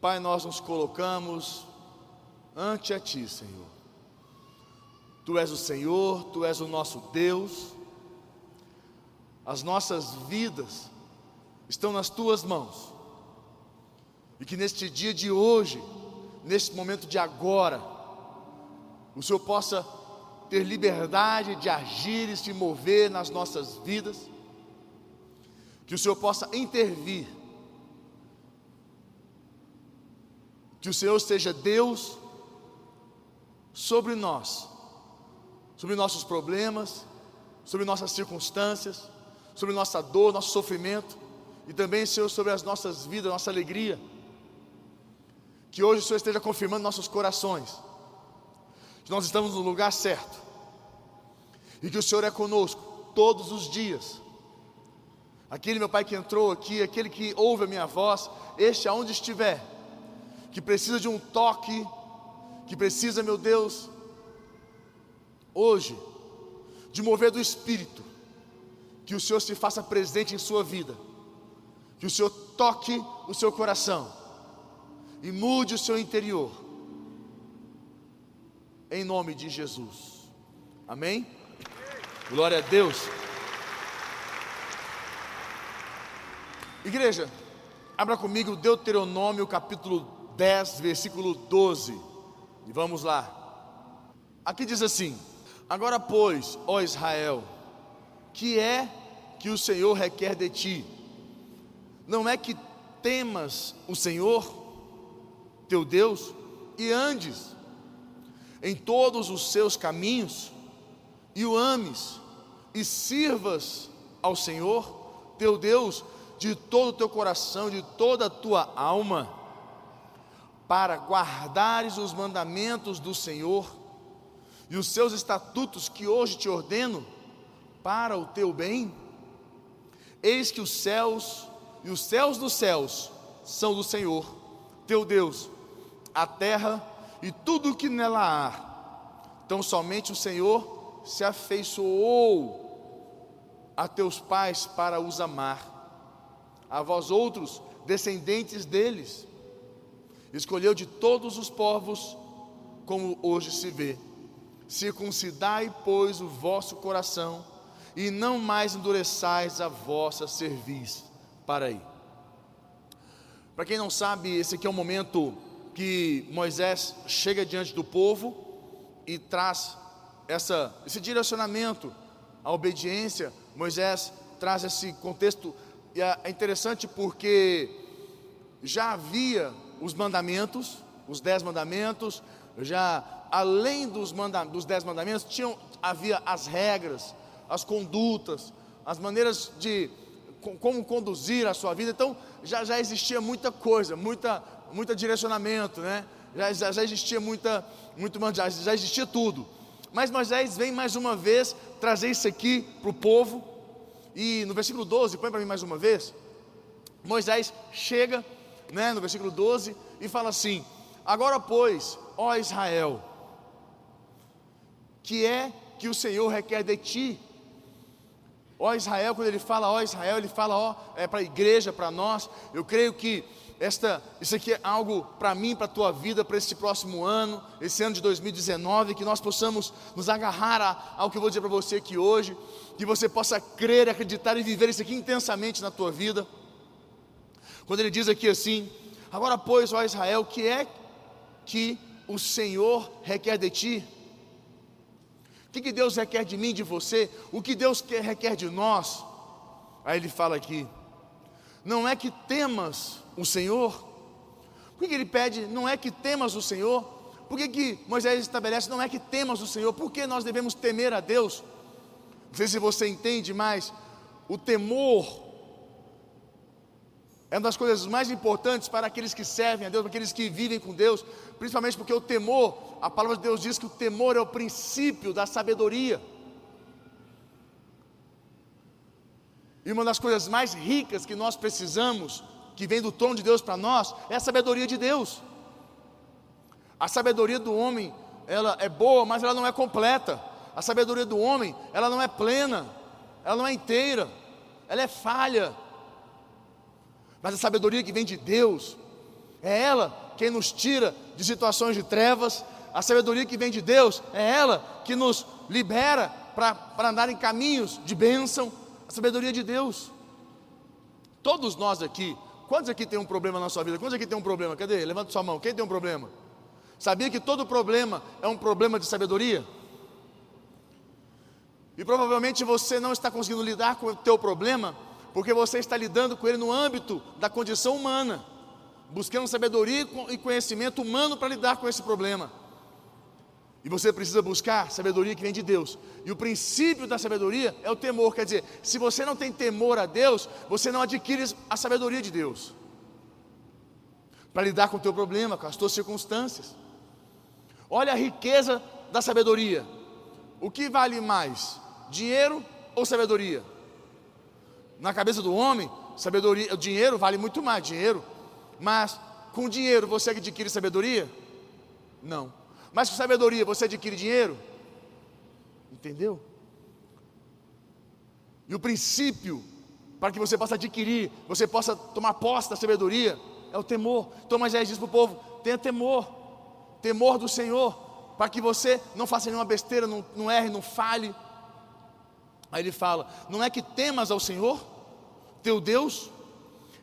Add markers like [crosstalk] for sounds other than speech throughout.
Pai, nós nos colocamos ante a Ti, Senhor. Tu és o Senhor, Tu és o nosso Deus. As nossas vidas estão nas Tuas mãos. E que neste dia de hoje, neste momento de agora, o Senhor possa ter liberdade de agir e se mover nas nossas vidas, que o Senhor possa intervir, que o Senhor seja Deus sobre nós, sobre nossos problemas, sobre nossas circunstâncias, sobre nossa dor, nosso sofrimento, e também, Senhor, sobre as nossas vidas, nossa alegria. Que hoje o Senhor esteja confirmando nossos corações, que nós estamos no lugar certo, e que o Senhor é conosco todos os dias. Aquele meu Pai que entrou aqui, aquele que ouve a minha voz, este aonde estiver, que precisa de um toque, que precisa, meu Deus, hoje, de mover do Espírito, que o Senhor se faça presente em sua vida, que o Senhor toque o seu coração e mude o seu interior, em nome de Jesus, amém? Glória a Deus. Igreja, abra comigo Deuteronômio capítulo 10, versículo 12. E vamos lá. Aqui diz assim: Agora, pois, ó Israel, que é que o Senhor requer de ti? Não é que temas o Senhor, teu Deus, e andes em todos os seus caminhos, e o ames, e sirvas ao Senhor, teu Deus, de todo o teu coração, de toda a tua alma, para guardares os mandamentos do Senhor e os seus estatutos que hoje te ordeno, para o teu bem. Eis que os céus e os céus dos céus são do Senhor, teu Deus, a terra e tudo o que nela há. Então somente o Senhor se afeiçoou a teus pais para os amar a vós outros, descendentes deles. Escolheu de todos os povos, como hoje se vê. Circuncidai, pois, o vosso coração, e não mais endureçais a vossa cerviz. Para aí. Para quem não sabe, esse aqui é o momento que Moisés chega diante do povo e traz essa, esse direcionamento, a obediência. Moisés traz esse contexto e é interessante porque já havia os mandamentos, os dez mandamentos, já além dos, manda, dos dez mandamentos, tinham, havia as regras, as condutas, as maneiras de como conduzir a sua vida. Então já, já existia muita coisa, muita, muita direcionamento, né? Já, já, já existia muita, muito já, já existia tudo. Mas Moisés vem mais uma vez trazer isso aqui para o povo e no versículo 12, põe para mim mais uma vez. Moisés chega, né, no versículo 12, e fala assim: Agora, pois, ó Israel, que é que o Senhor requer de ti? Ó Israel, quando ele fala ó Israel, ele fala ó, é para a igreja, para nós. Eu creio que esta, isso aqui é algo para mim, para a tua vida, para esse próximo ano, esse ano de 2019, que nós possamos nos agarrar a, ao que eu vou dizer para você aqui hoje, que você possa crer, acreditar e viver isso aqui intensamente na tua vida. Quando ele diz aqui assim: Agora, pois, ó Israel, que é que o Senhor requer de ti? O que, que Deus requer de mim, de você? O que Deus quer, requer de nós? Aí ele fala aqui: Não é que temas o Senhor? Por que ele pede, não é que temas o Senhor? Por que, que Moisés estabelece, não é que temas o Senhor? Por que nós devemos temer a Deus? Não sei se você entende, mas o temor é uma das coisas mais importantes para aqueles que servem a Deus, para aqueles que vivem com Deus, principalmente porque o temor, a palavra de Deus diz que o temor é o princípio da sabedoria. E uma das coisas mais ricas que nós precisamos que vem do trono de Deus para nós é a sabedoria de Deus. A sabedoria do homem, ela é boa, mas ela não é completa. A sabedoria do homem, ela não é plena, ela não é inteira, ela é falha. Mas a sabedoria que vem de Deus, É ela quem nos tira de situações de trevas. A sabedoria que vem de Deus é ela que nos libera para andar em caminhos de bênção. A sabedoria de Deus. Todos nós aqui, quantos aqui tem um problema na sua vida? Quantos aqui tem um problema? Cadê? Levanta sua mão. Quem tem um problema? Sabia que todo problema é um problema de sabedoria? E provavelmente você não está conseguindo lidar com o teu problema porque você está lidando com ele no âmbito da condição humana, buscando sabedoria e conhecimento humano para lidar com esse problema. E você precisa buscar sabedoria que vem de Deus. E o princípio da sabedoria é o temor. Quer dizer, se você não tem temor a Deus, você não adquire a sabedoria de Deus para lidar com o teu problema, com as tuas circunstâncias. Olha a riqueza da sabedoria. O que vale mais, dinheiro ou sabedoria? Na cabeça do homem, sabedoria, dinheiro vale muito mais, dinheiro. Mas com dinheiro você adquire sabedoria? Não. Mas com sabedoria você adquire dinheiro? Entendeu? E o princípio para que você possa adquirir, você possa tomar posse da sabedoria, é o temor. Então Moisés diz para o povo: tenha temor temor do Senhor, para que você não faça nenhuma besteira, não, não erre, não fale. Aí ele fala: não é que temas ao Senhor, teu Deus,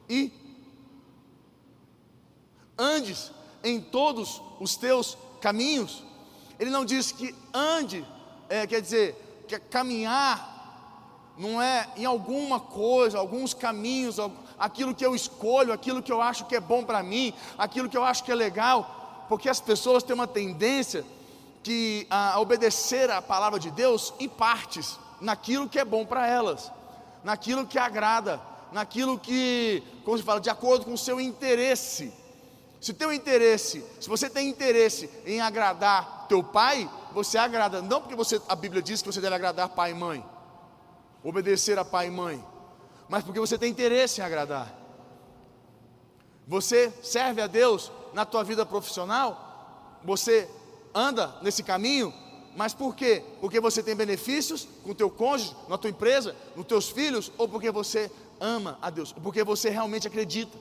e andes em todos os teus caminhos. Ele não diz que ande, é, quer dizer, que caminhar não é em alguma coisa, alguns caminhos, aquilo que eu escolho, aquilo que eu acho que é bom para mim, aquilo que eu acho que é legal porque as pessoas têm uma tendência que a obedecer a palavra de Deus em partes, naquilo que é bom para elas, naquilo que agrada, naquilo que, como se fala, de acordo com o seu interesse. Se teu interesse, se você tem interesse em agradar teu pai, você agrada, não porque você, a Bíblia diz que você deve agradar pai e mãe, obedecer a pai e mãe, mas porque você tem interesse em agradar. Você serve a Deus na tua vida profissional, você anda nesse caminho, mas por quê? Porque você tem benefícios com o teu cônjuge, na tua empresa, nos teus filhos, ou porque você ama a Deus, ou porque você realmente acredita.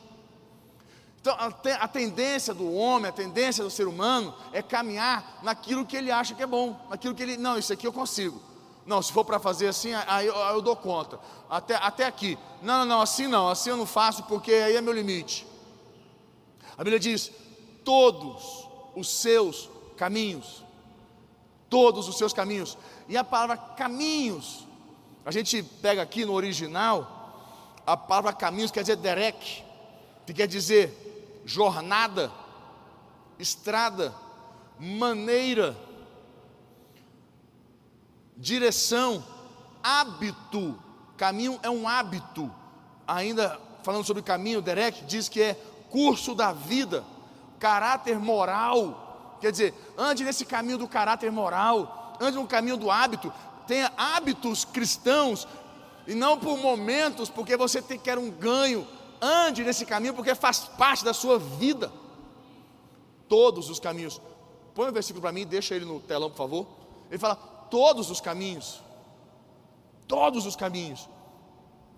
Então, a tendência do homem, a tendência do ser humano é caminhar naquilo que ele acha que é bom, naquilo que ele, não, isso aqui eu consigo. Não, se for para fazer assim, aí eu, eu, dou conta. Até, até aqui. Não, não, não, assim não, assim eu não faço porque aí é meu limite. A Bíblia diz: todos os seus caminhos. Todos os seus caminhos. E a palavra caminhos, a gente pega aqui no original, a palavra caminhos quer dizer derek, que quer dizer jornada, estrada, maneira, direção, hábito. Caminho é um hábito. Ainda falando sobre caminho, Derek diz que é curso da vida caráter moral. Quer dizer, ande nesse caminho do caráter moral, ande no caminho do hábito, tenha hábitos cristãos e não por momentos, porque você tem, quer um ganho. Ande nesse caminho porque faz parte da sua vida. Todos os caminhos. Põe o versículo para mim, deixa ele no telão, por favor. Ele fala: todos os caminhos. Todos os caminhos.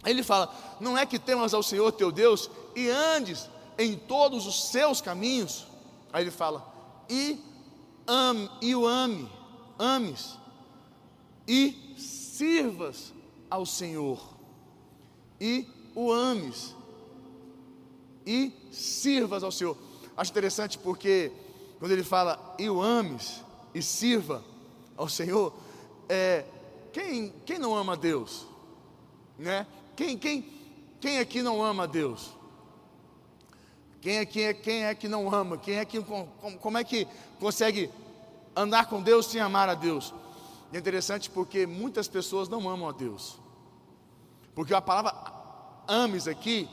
Ele fala: não é que temas ao Senhor teu Deus e andes em todos os seus caminhos. Aí ele fala: e ame, e o ame, ames, e sirvas ao Senhor, e o ames, e sirvas ao Senhor. Acho interessante porque quando ele fala e o ames e sirva ao Senhor, é, quem, quem não ama Deus? Né? Quem, quem, quem aqui não ama Deus? Quem é, quem é, quem é que não ama? Quem é que como é que consegue andar com Deus sem amar a Deus? E é interessante porque muitas pessoas não amam a Deus. Porque a palavra ames aqui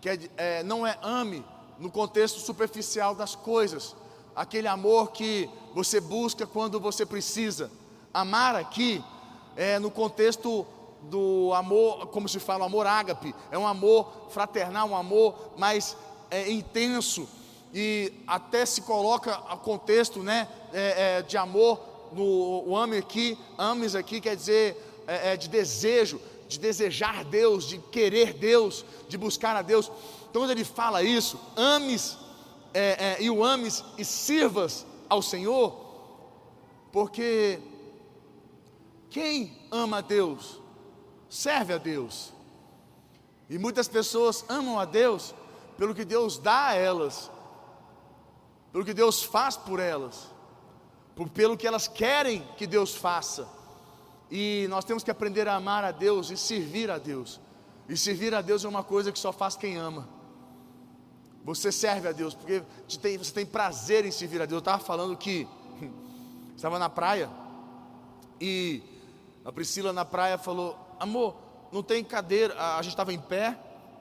quer, é, não é ame no contexto superficial das coisas, aquele amor que você busca quando você precisa. Amar aqui é no contexto do amor, como se fala, amor ágape, é um amor fraternal, um amor mais é, intenso e até se coloca a contexto né, é, é, de amor no o ame aqui, ames aqui quer dizer é, é, de desejo, de desejar Deus, de querer Deus, de buscar a Deus. Então quando ele fala isso, ames é, e o ames e sirvas ao Senhor, porque quem ama a Deus, serve a Deus. E muitas pessoas amam a Deus pelo que Deus dá a elas, pelo que Deus faz por elas, por, pelo que elas querem que Deus faça. E nós temos que aprender a amar a Deus e servir a Deus. E servir a Deus é uma coisa que só faz quem ama. Você serve a Deus porque tem, você tem prazer em servir a Deus. Eu estava falando que [laughs] estava na praia e a Priscila na praia falou: Amor, não tem cadeira. A gente estava em pé,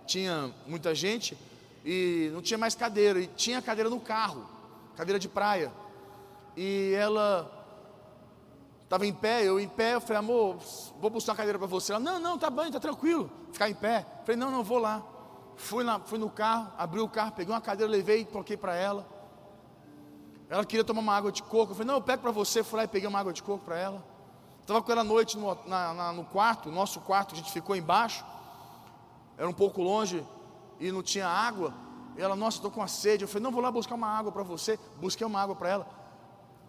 tinha muita gente e não tinha mais cadeira. E tinha cadeira no carro, cadeira de praia. E ela estava em pé, eu em pé, eu falei, amor, vou buscar uma cadeira para você. Ela, não, não, tá bem, tá tranquilo, ficar em pé. Eu falei, não, não, vou lá. Fui, na, fui no carro, abri o carro, peguei uma cadeira, levei e coloquei para ela. Ela queria tomar uma água de coco. Eu falei, não, eu pego para você. Fui lá e peguei uma água de coco para ela. Estava com ela à noite no, na, na, no quarto, nosso quarto, a gente ficou embaixo. Era um pouco longe e não tinha água. E ela, nossa, estou com uma sede. Eu falei, não, vou lá buscar uma água para você. Busquei uma água para ela.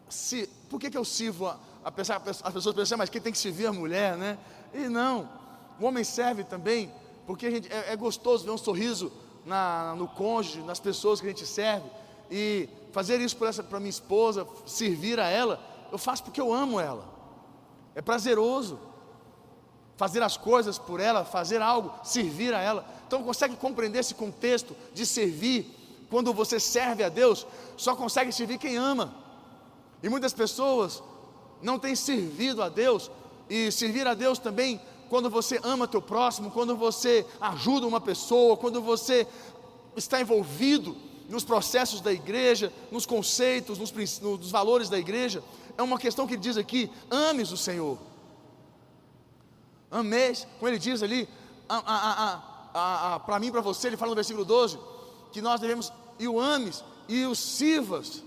Se, por que, que eu sirvo a, a pessoa, as pessoas pensam, mas quem tem que servir a mulher, né? E não, o homem serve também, porque gente, é, é, gostoso ver um sorriso na, no cônjuge, nas pessoas que a gente serve, e fazer isso para minha esposa, servir a ela, eu faço porque eu amo ela, é prazeroso fazer as coisas por ela, fazer algo, servir a ela. Então consegue compreender esse contexto de servir? Quando você serve a Deus, só consegue servir quem ama. E muitas pessoas não tem servido a Deus, e servir a Deus também quando você ama teu próximo, quando você ajuda uma pessoa, quando você está envolvido nos processos da igreja, nos conceitos, nos, nos valores da igreja, é uma questão que diz aqui: ames o Senhor. Ameis, como ele diz ali, para mim para você, ele fala no versículo 12, que nós devemos, e o ames, e os sirvas,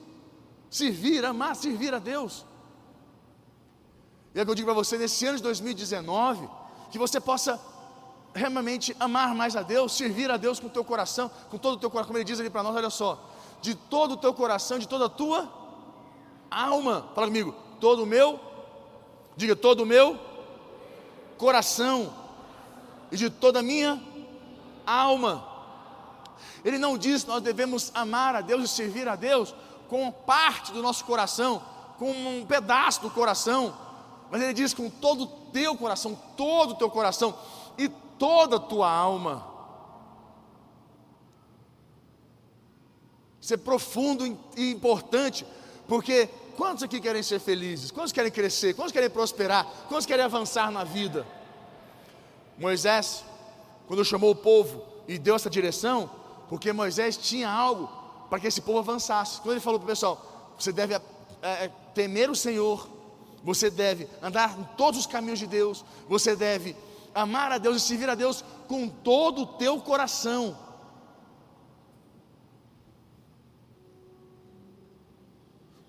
servir, amar, servir a Deus. E é que eu digo para você, nesse ano de 2019, que você possa realmente amar mais a Deus, servir a Deus com o teu coração, com todo o teu coração, como ele diz ali para nós, olha só, de todo o teu coração, de toda a tua alma, fala comigo, todo o meu, diga todo o meu coração e de toda a minha alma. Ele não diz nós devemos amar a Deus e servir a Deus com parte do nosso coração, com um pedaço do coração, mas ele diz com todo o teu coração, todo o teu coração e toda a tua alma. Isso é profundo e importante, porque quantos aqui querem ser felizes? Quantos querem crescer? Quantos querem prosperar? Quantos querem avançar na vida? Moisés, quando chamou o povo e deu essa direção, porque Moisés tinha algo para que esse povo avançasse. Quando ele falou para o pessoal: você deve é, é, temer o Senhor você deve andar em todos os caminhos de Deus. Você deve amar a Deus e servir a Deus com todo o teu coração.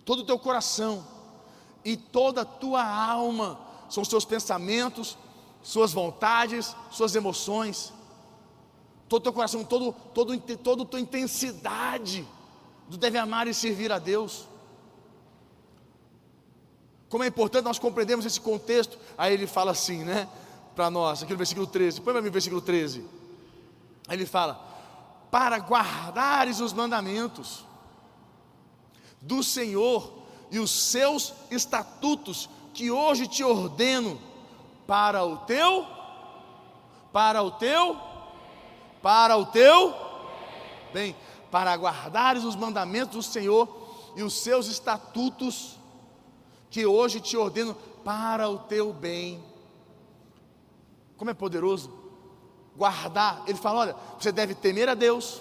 Todo o teu coração e toda a tua alma são os teus pensamentos, suas vontades, suas emoções. Todo o teu coração, todo, todo, toda a tua intensidade. Tu deve amar e servir a Deus. Como é importante nós compreendermos esse contexto. Aí ele fala assim, né? Para nós, aqui no versículo 13. Põe para mim o versículo 13. Aí ele fala: Para guardares os mandamentos do Senhor e os seus estatutos, que hoje te ordeno, para o teu, para o teu, para o teu, bem, para guardares os mandamentos do Senhor e os seus estatutos, que hoje te ordeno para o teu bem. Como é poderoso guardar. Ele fala: olha, você deve temer a Deus,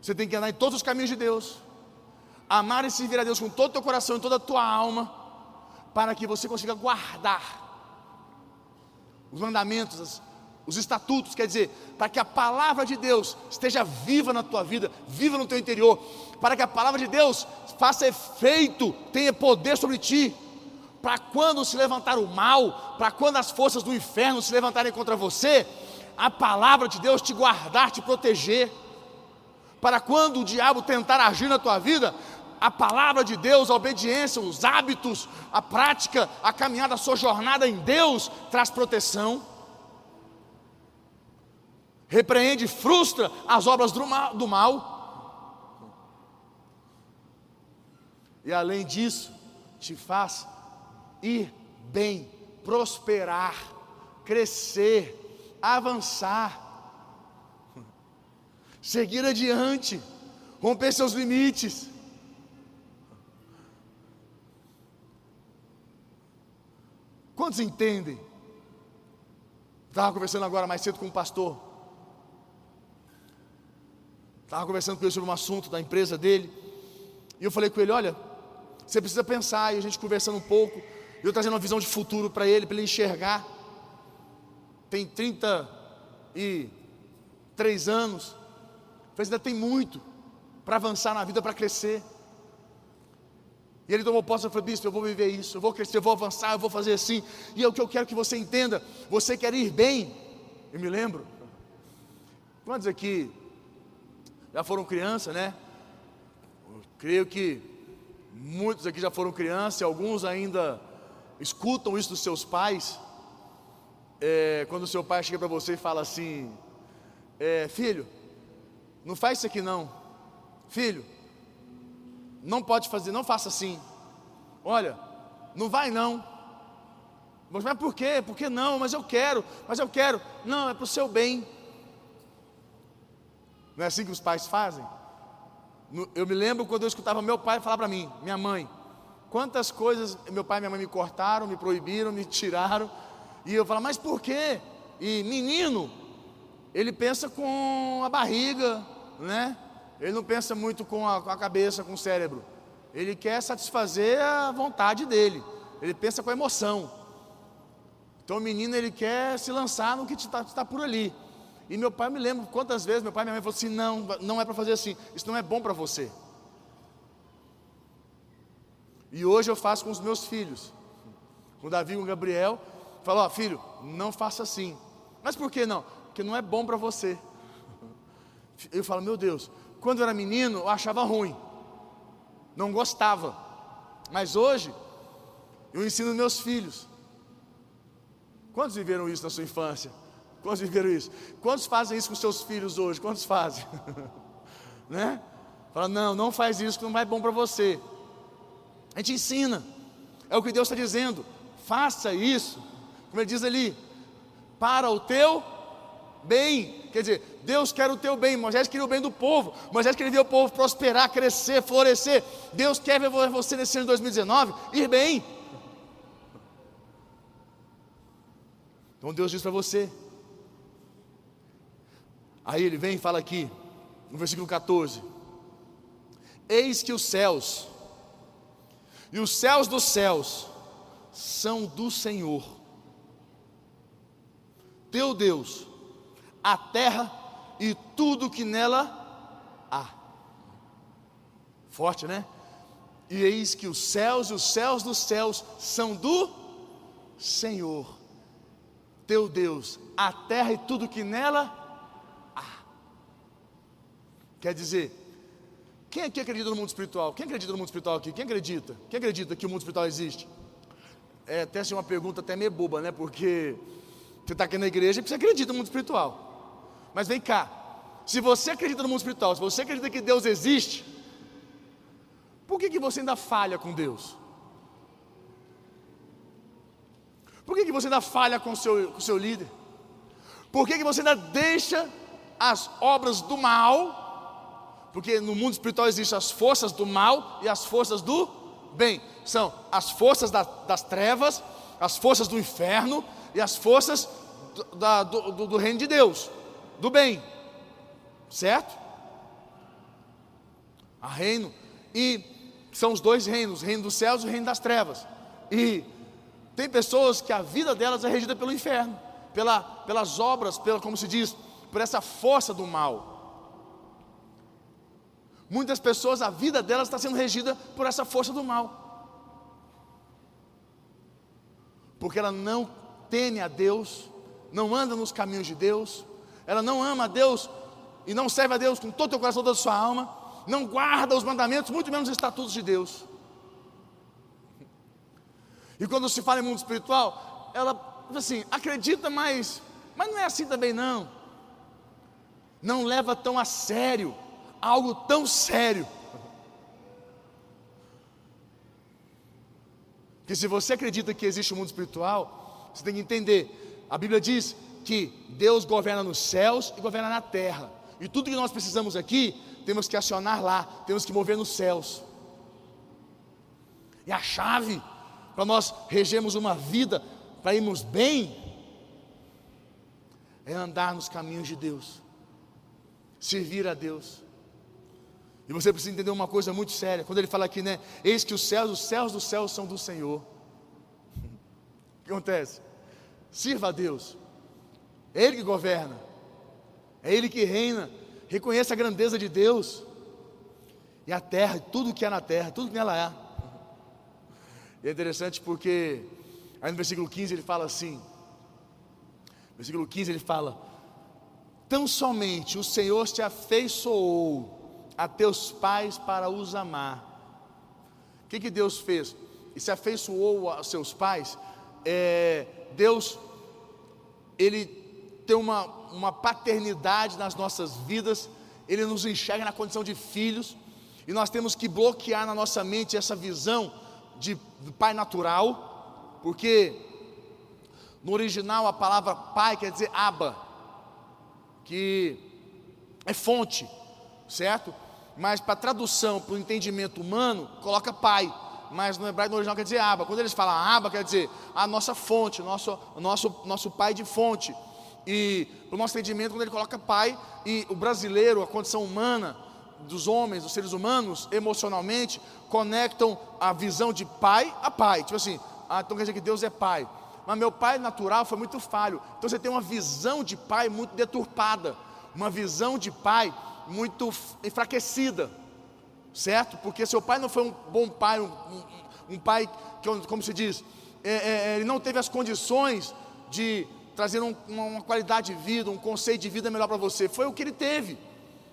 você tem que andar em todos os caminhos de Deus, amar e servir a Deus com todo o teu coração e toda a tua alma, para que você consiga guardar os mandamentos, os estatutos, quer dizer, para que a palavra de Deus esteja viva na tua vida, viva no teu interior, para que a palavra de Deus faça efeito, tenha poder sobre ti, para quando se levantar o mal, para quando as forças do inferno se levantarem contra você, a palavra de Deus te guardar, te proteger, para quando o diabo tentar agir na tua vida, a palavra de Deus, a obediência, os hábitos, a prática, a caminhada, a sua jornada em Deus traz proteção. Repreende, frustra as obras do mal. E além disso, te faz ir bem, prosperar, crescer, avançar, seguir adiante, romper seus limites. Quantos entendem? Estava conversando agora mais cedo com um pastor. Estava conversando com ele sobre um assunto da empresa dele. E eu falei com ele: olha, você precisa pensar. E a gente conversando um pouco. Eu trazendo uma visão de futuro para ele, para ele enxergar. Tem 33 anos. Mas ainda tem muito para avançar na vida, para crescer. E ele tomou posse e falou: Bispo, eu vou viver isso, eu vou crescer, eu vou avançar, eu vou fazer assim. E é o que eu quero que você entenda: você quer ir bem. Eu me lembro. Quantos aqui já foram criança, né? Eu creio que muitos aqui já foram criança e alguns ainda escutam isso dos seus pais. É, quando o seu pai chega para você e fala assim: é, Filho, não faz isso aqui não. Filho, não pode fazer, não faça assim. Olha, não vai não. Mas, mas por quê? Por que não? Mas eu quero, mas eu quero. Não, é para o seu bem. Não é assim que os pais fazem? Eu me lembro quando eu escutava meu pai falar para mim, minha mãe, quantas coisas meu pai e minha mãe me cortaram, me proibiram, me tiraram. E eu falava, mas por quê? E menino, ele pensa com a barriga, né? Ele não pensa muito com a, com a cabeça, com o cérebro. Ele quer satisfazer a vontade dele. Ele pensa com a emoção. Então o menino ele quer se lançar no que está tá por ali. E meu pai, me lembro quantas vezes meu pai e minha mãe falaram assim: não, não é para fazer assim, isso não é bom para você. E hoje eu faço com os meus filhos, com o Davi e com o Gabriel, falo: ó, filho, não faça assim. Mas por que não? Porque não é bom para você. [laughs] Eu falo: meu Deus, quando eu era menino, eu achava ruim, não gostava. Mas hoje, eu ensino meus filhos. Quantos viveram isso na sua infância? Quantos viveram isso? Quantos fazem isso com seus filhos hoje? Quantos fazem? [laughs] né? Fala, não, não faz isso que não vai bom para você. A gente ensina. É o que Deus está dizendo. Faça isso. Como ele diz ali, para o teu bem. Quer dizer, Deus quer o teu bem. Moisés queria o bem do povo. Moisés queria ver o povo prosperar, crescer, florescer. Deus quer ver você nesse ano de 2019 ir bem. Então Deus diz para você. Aí ele vem e fala aqui, no versículo 14: Eis que os céus, e os céus dos céus, são do Senhor, teu Deus, a terra e tudo que nela há. Forte, né? E eis que os céus e os céus dos céus são do Senhor, teu Deus, a terra e tudo que nela há. Quer dizer, quem aqui acredita no mundo espiritual? Quem acredita no mundo espiritual aqui? Quem acredita? Quem acredita que o mundo espiritual existe? É até assim uma pergunta até meio boba, né? Porque você está aqui na igreja e você acredita no mundo espiritual. Mas vem cá, se você acredita no mundo espiritual, se você acredita que Deus existe, por que, que você ainda falha com Deus? Por que, que você ainda falha com o seu, com seu líder? Por que, que você ainda deixa as obras do mal? Porque no mundo espiritual existem as forças do mal e as forças do bem. São as forças da, das trevas, as forças do inferno e as forças do, da, do, do reino de Deus do bem, certo? A reino, e são os dois reinos, o reino dos céus e o reino das trevas. E tem pessoas que a vida delas é regida pelo inferno, pela, pelas obras, pela, como se diz, por essa força do mal. Muitas pessoas, a vida delas está sendo regida por essa força do mal. Porque ela não teme a Deus, não anda nos caminhos de Deus, ela não ama a Deus e não serve a Deus com todo o coração, toda a sua alma, não guarda os mandamentos, muito menos os estatutos de Deus. E quando se fala em mundo espiritual, ela assim, acredita, mas, mas não é assim também não. Não leva tão a sério, algo tão sério. Que se você acredita que existe um mundo espiritual, você tem que entender. A Bíblia diz que Deus governa nos céus e governa na terra. E tudo que nós precisamos aqui, temos que acionar lá, temos que mover nos céus. E a chave para nós regermos uma vida, para irmos bem, é andar nos caminhos de Deus, servir a Deus. E você precisa entender uma coisa muito séria. Quando ele fala aqui, né? Eis que os céus, os céus dos céus são do Senhor. [laughs] O que acontece? Sirva a Deus. É Ele que governa. É Ele que reina. Reconheça a grandeza de Deus. E a terra, tudo que há na terra, tudo que nela há. E é interessante porque aí no versículo 15 ele fala assim. Versículo 15 ele fala: Tão somente o Senhor te afeiçoou a teus pais para os amar. O que, que Deus fez? E se afeiçoou aos seus pais. É, Deus, Ele tem uma, uma paternidade nas nossas vidas, Ele nos enxerga na condição de filhos, e nós temos que bloquear na nossa mente essa visão de, pai natural, porque no original a palavra pai quer dizer aba, que é fonte, certo? Mas para tradução, para o entendimento humano, coloca pai. Mas no hebraico no original quer dizer aba. Quando eles falam aba, quer dizer a nossa fonte, nosso, nosso, nosso pai de fonte. E o nosso entendimento, quando ele coloca pai, e o brasileiro, a condição humana dos homens, dos seres humanos, emocionalmente, conectam a visão de pai a pai. Tipo assim, ah, então quer dizer que Deus é pai. Mas meu pai natural foi muito falho. Então você tem uma visão de pai muito deturpada, uma visão de pai muito enfraquecida, certo? Porque seu pai não foi um bom pai, um, um, um pai que, como se diz, é, é, ele não teve as condições de trazer um, uma, uma, qualidade de vida, um conceito de vida melhor para você. Foi o que ele teve.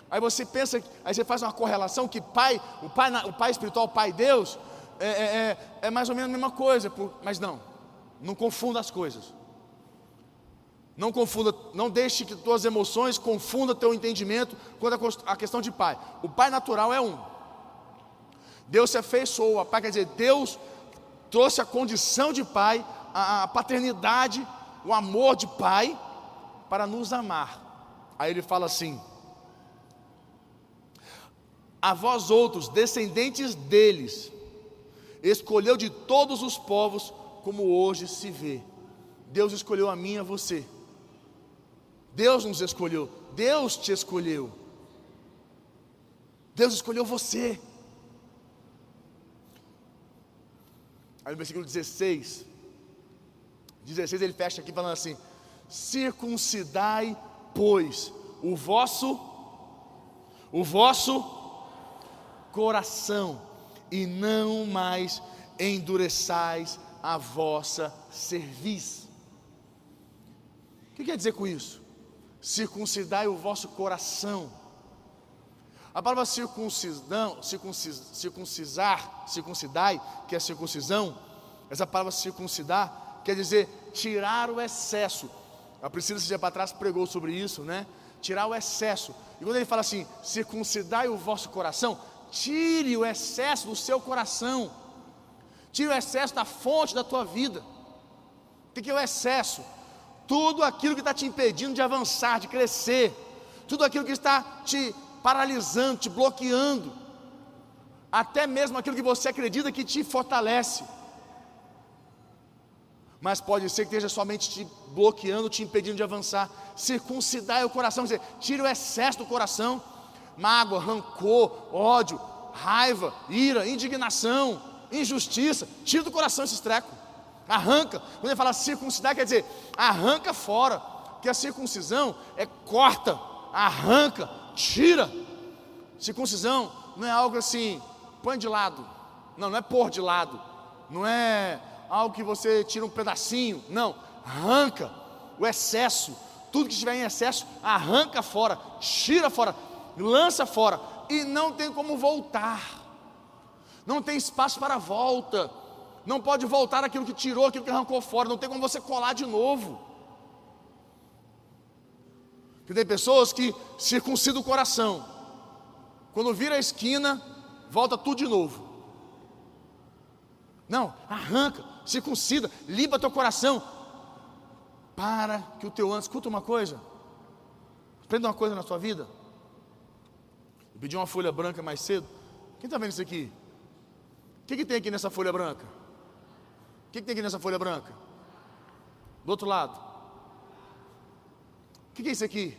Aí você pensa, aí você faz uma correlação que pai, o pai, o pai espiritual, o pai Deus, é, é, é, é mais ou menos a mesma coisa, mas não, não confunda as coisas. Não confunda, não deixe que tuas emoções confundam teu entendimento quanto a questão de pai. O pai natural é um. Deus se afeiçoou, pai quer dizer, Deus trouxe a condição de pai, a, a paternidade, o amor de pai para nos amar. Aí ele fala assim: A vós outros, descendentes deles, escolheu de todos os povos, como hoje se vê. Deus escolheu a mim e a você. Deus nos escolheu, Deus te escolheu. Deus escolheu você. Aí no versículo 16, 16 ele fecha aqui falando assim: circuncidai, pois, o vosso, o vosso coração, e não mais endureçais a vossa cerviz. O que quer dizer com isso? circuncidai o vosso coração. A palavra circuncisão, circuncis, circuncisar, circuncidai, que é circuncisão, essa palavra circuncidar quer dizer tirar o excesso. A Priscila, esse dia para trás, pregou sobre isso, né? Tirar o excesso. E quando ele fala assim, circuncidai o vosso coração, tire o excesso do seu coração, tire o excesso da fonte da tua vida. O que é o excesso? tudo aquilo que está te impedindo de avançar, de crescer, tudo aquilo que está te paralisando, te bloqueando, até mesmo aquilo que você acredita que te fortalece, mas pode ser que esteja somente te bloqueando, te impedindo de avançar. Circuncidar o coração, quer dizer, tire o excesso do coração, mágoa, rancor, ódio, raiva, ira, indignação, injustiça, tira do coração esses trecos. Arranca. Quando ele fala circuncidar, quer dizer, arranca fora. Que a circuncisão é corta, arranca, tira. Circuncisão não é algo assim, põe de lado. Não, não é pôr de lado. Não é algo que você tira um pedacinho. Não, arranca o excesso, tudo que estiver em excesso, arranca fora, tira fora, lança fora, e não tem como voltar, não tem espaço para volta, não pode voltar aquilo que tirou, aquilo que arrancou fora, não tem como você colar de novo. Porque tem pessoas que circuncidam o coração, quando vira a esquina, volta tudo de novo. Não, arranca, circuncida, limpa teu coração, para que o teu anjo, escuta uma coisa, aprenda uma coisa na sua vida. Eu pedi uma folha branca mais cedo. Quem está vendo isso aqui? O que, que tem aqui nessa folha branca? O que, que tem aqui nessa folha branca? Do outro lado. O que, que é isso aqui?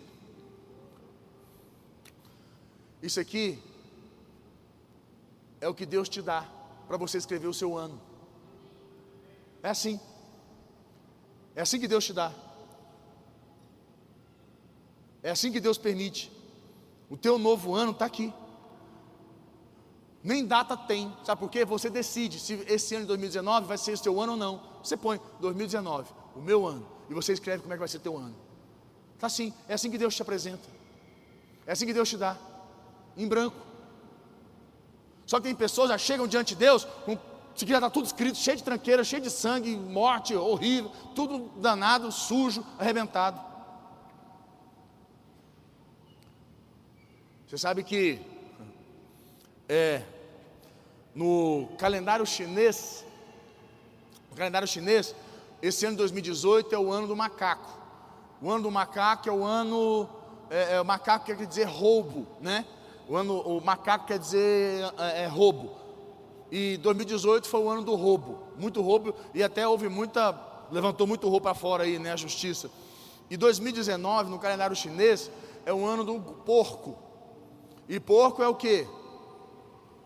Isso aqui é o que Deus te dá para você escrever o seu ano. É assim. É assim que Deus te dá. É assim que Deus permite. O teu novo ano está aqui. Nem data tem. Sabe por quê? Você decide se esse ano de 2019 vai ser o seu ano ou não. Você põe 2019, o meu ano. E você escreve como é que vai ser teu ano. Está assim. É assim que Deus te apresenta. É assim que Deus te dá. Em branco. Só que tem pessoas que já chegam diante de Deus com isso aqui já está tudo escrito, cheio de tranqueira, cheio de sangue, morte, horrível, tudo danado, sujo, arrebentado. Você sabe que é, no calendário chinês, no calendário chinês, esse ano de 2018 é o ano do macaco. O ano do macaco é o ano, é, é, o macaco quer dizer roubo, né? O, ano, o macaco quer dizer é, é, roubo. E 2018 foi o ano do roubo, muito roubo, e até houve muita, levantou muito roubo para fora aí, né, a justiça. E 2019, no calendário chinês, é o ano do porco. E porco é o que?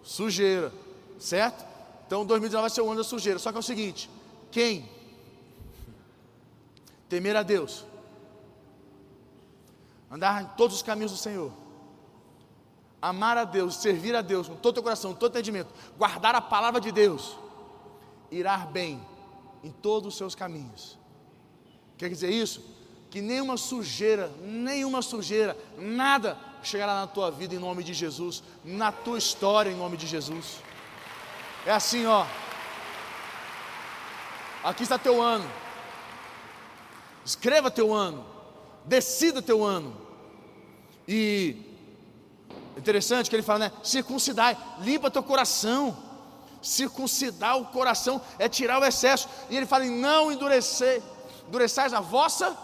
Sujeira, certo? Então 2019 vai ser o ano da sujeira. Só que é o seguinte: quem temer a Deus, andar em todos os caminhos do Senhor, amar a Deus, servir a Deus com todo o teu coração, todo o entendimento, guardar a palavra de Deus, irá bem em todos os seus caminhos. Quer dizer isso? Que nenhuma sujeira, nenhuma sujeira, nada chegará na tua vida em nome de Jesus, na tua história em nome de Jesus. É assim, ó. Aqui está teu ano. Escreva teu ano. Decida teu ano. E Interessante que ele fala, né? Circuncidar, limpa teu coração. Circuncidar o coração é tirar o excesso. E ele fala não endurecer, endureçais a vossa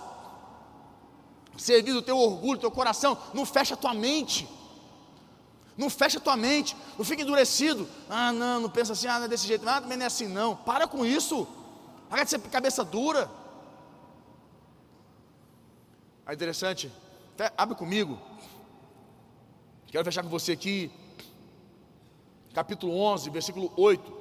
servir o teu orgulho, teu coração, não fecha a tua mente. Não fecha a tua mente, não fica endurecido. Ah, não, não pensa assim, ah, não é desse jeito, ah, também não é assim, não. Para com isso. Para de ser cabeça dura. É interessante, até abre comigo, Quero fechar com você aqui, capítulo 11, versículo 8.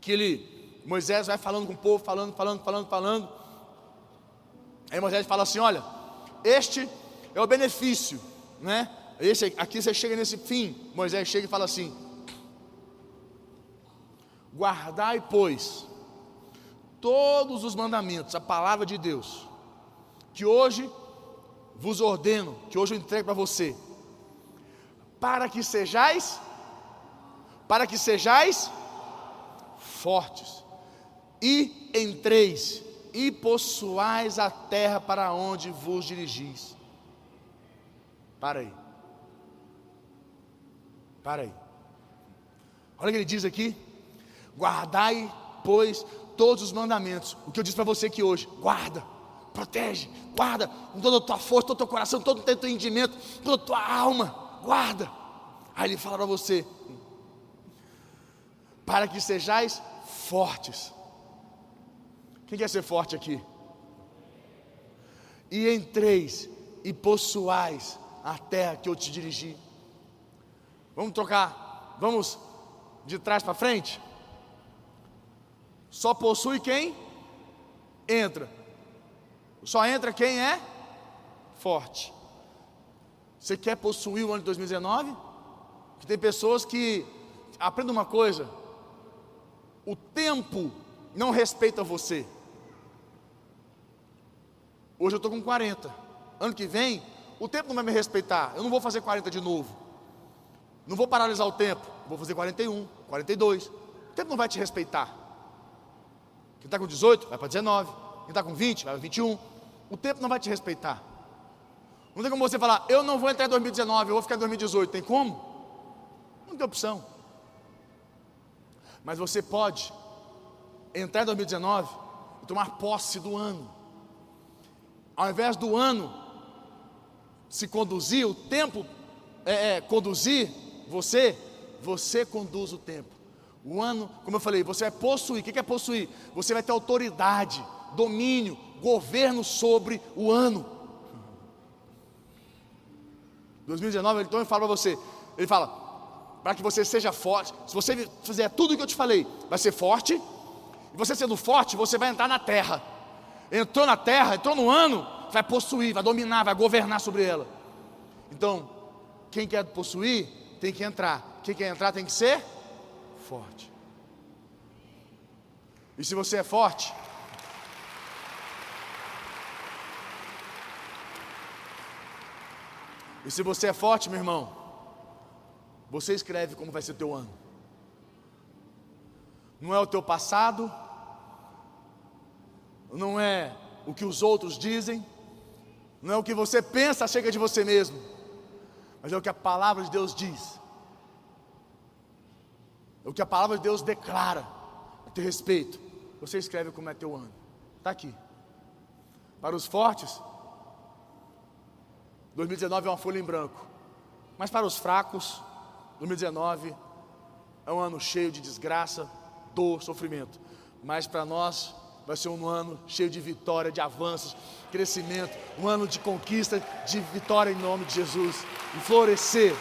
Que ele, Moisés vai falando com o povo, falando, falando, falando, falando. Aí Moisés fala assim: Olha, este é o benefício, né? Esse, aqui você chega nesse fim. Moisés chega e fala assim: Guardai, pois, todos os mandamentos, a palavra de Deus, que hoje vos ordeno, que hoje eu entrego para você, para que sejais, para que sejais fortes, e entreis, e possuais a terra para onde vos dirigis. Para aí. Para aí. Olha o que ele diz aqui: guardai, pois, todos os mandamentos. O que eu disse para você aqui hoje, guarda protege, guarda com toda a tua força, todo o teu coração, todo o teu entendimento, toda a tua alma, guarda. Aí ele fala para você: para que sejais fortes. Quem quer ser forte aqui? E entreis e possuais a terra que eu te dirigi. Vamos trocar, vamos de trás para frente? Só possui quem entra. Só entra quem é forte. Você quer possuir o ano de 2019? Que tem pessoas que aprenda uma coisa: o tempo não respeita você. Hoje eu estou com 40. Ano que vem, o tempo não vai me respeitar. Eu não vou fazer 40 de novo. Não vou paralisar o tempo. Vou fazer 41, 42. O tempo não vai te respeitar. Quem está com 18 vai para 19. Quem está com 20 vai para 21. O tempo não vai te respeitar. Não tem como você falar, eu não vou entrar em 2019, eu vou ficar em 2018. Tem como? Não tem opção. Mas você pode entrar em 2019 e tomar posse do ano. Ao invés do ano se conduzir, o tempo é, é, conduzir você, você conduz o tempo. O ano, como eu falei, você vai possuir. O que é possuir? Você vai ter autoridade, domínio, governo sobre o ano. 2019, então ele fala para você, ele fala, para que você seja forte, se você fizer tudo o que eu te falei, vai ser forte, e você sendo forte, você vai entrar na terra. Entrou na terra, entrou no ano, vai possuir, vai dominar, vai governar sobre ela. Então, quem quer possuir, tem que entrar. Quem quer entrar tem que ser forte. E se você é forte, E se você é forte, meu irmão, você escreve como vai ser o teu ano. Não é o teu passado, não é o que os outros dizem, não é o que você pensa acerca de você mesmo, mas é o que a palavra de Deus diz. É o que a palavra de Deus declara a teu respeito. Você escreve como é teu ano. Está aqui. Para os fortes, 2019 é uma folha em branco. Mas para os fracos, 2019 é um ano cheio de desgraça, dor, sofrimento. Mas para nós vai ser um ano cheio de vitória, de avanços, crescimento, um ano de conquista, de vitória em nome de Jesus, e florescer.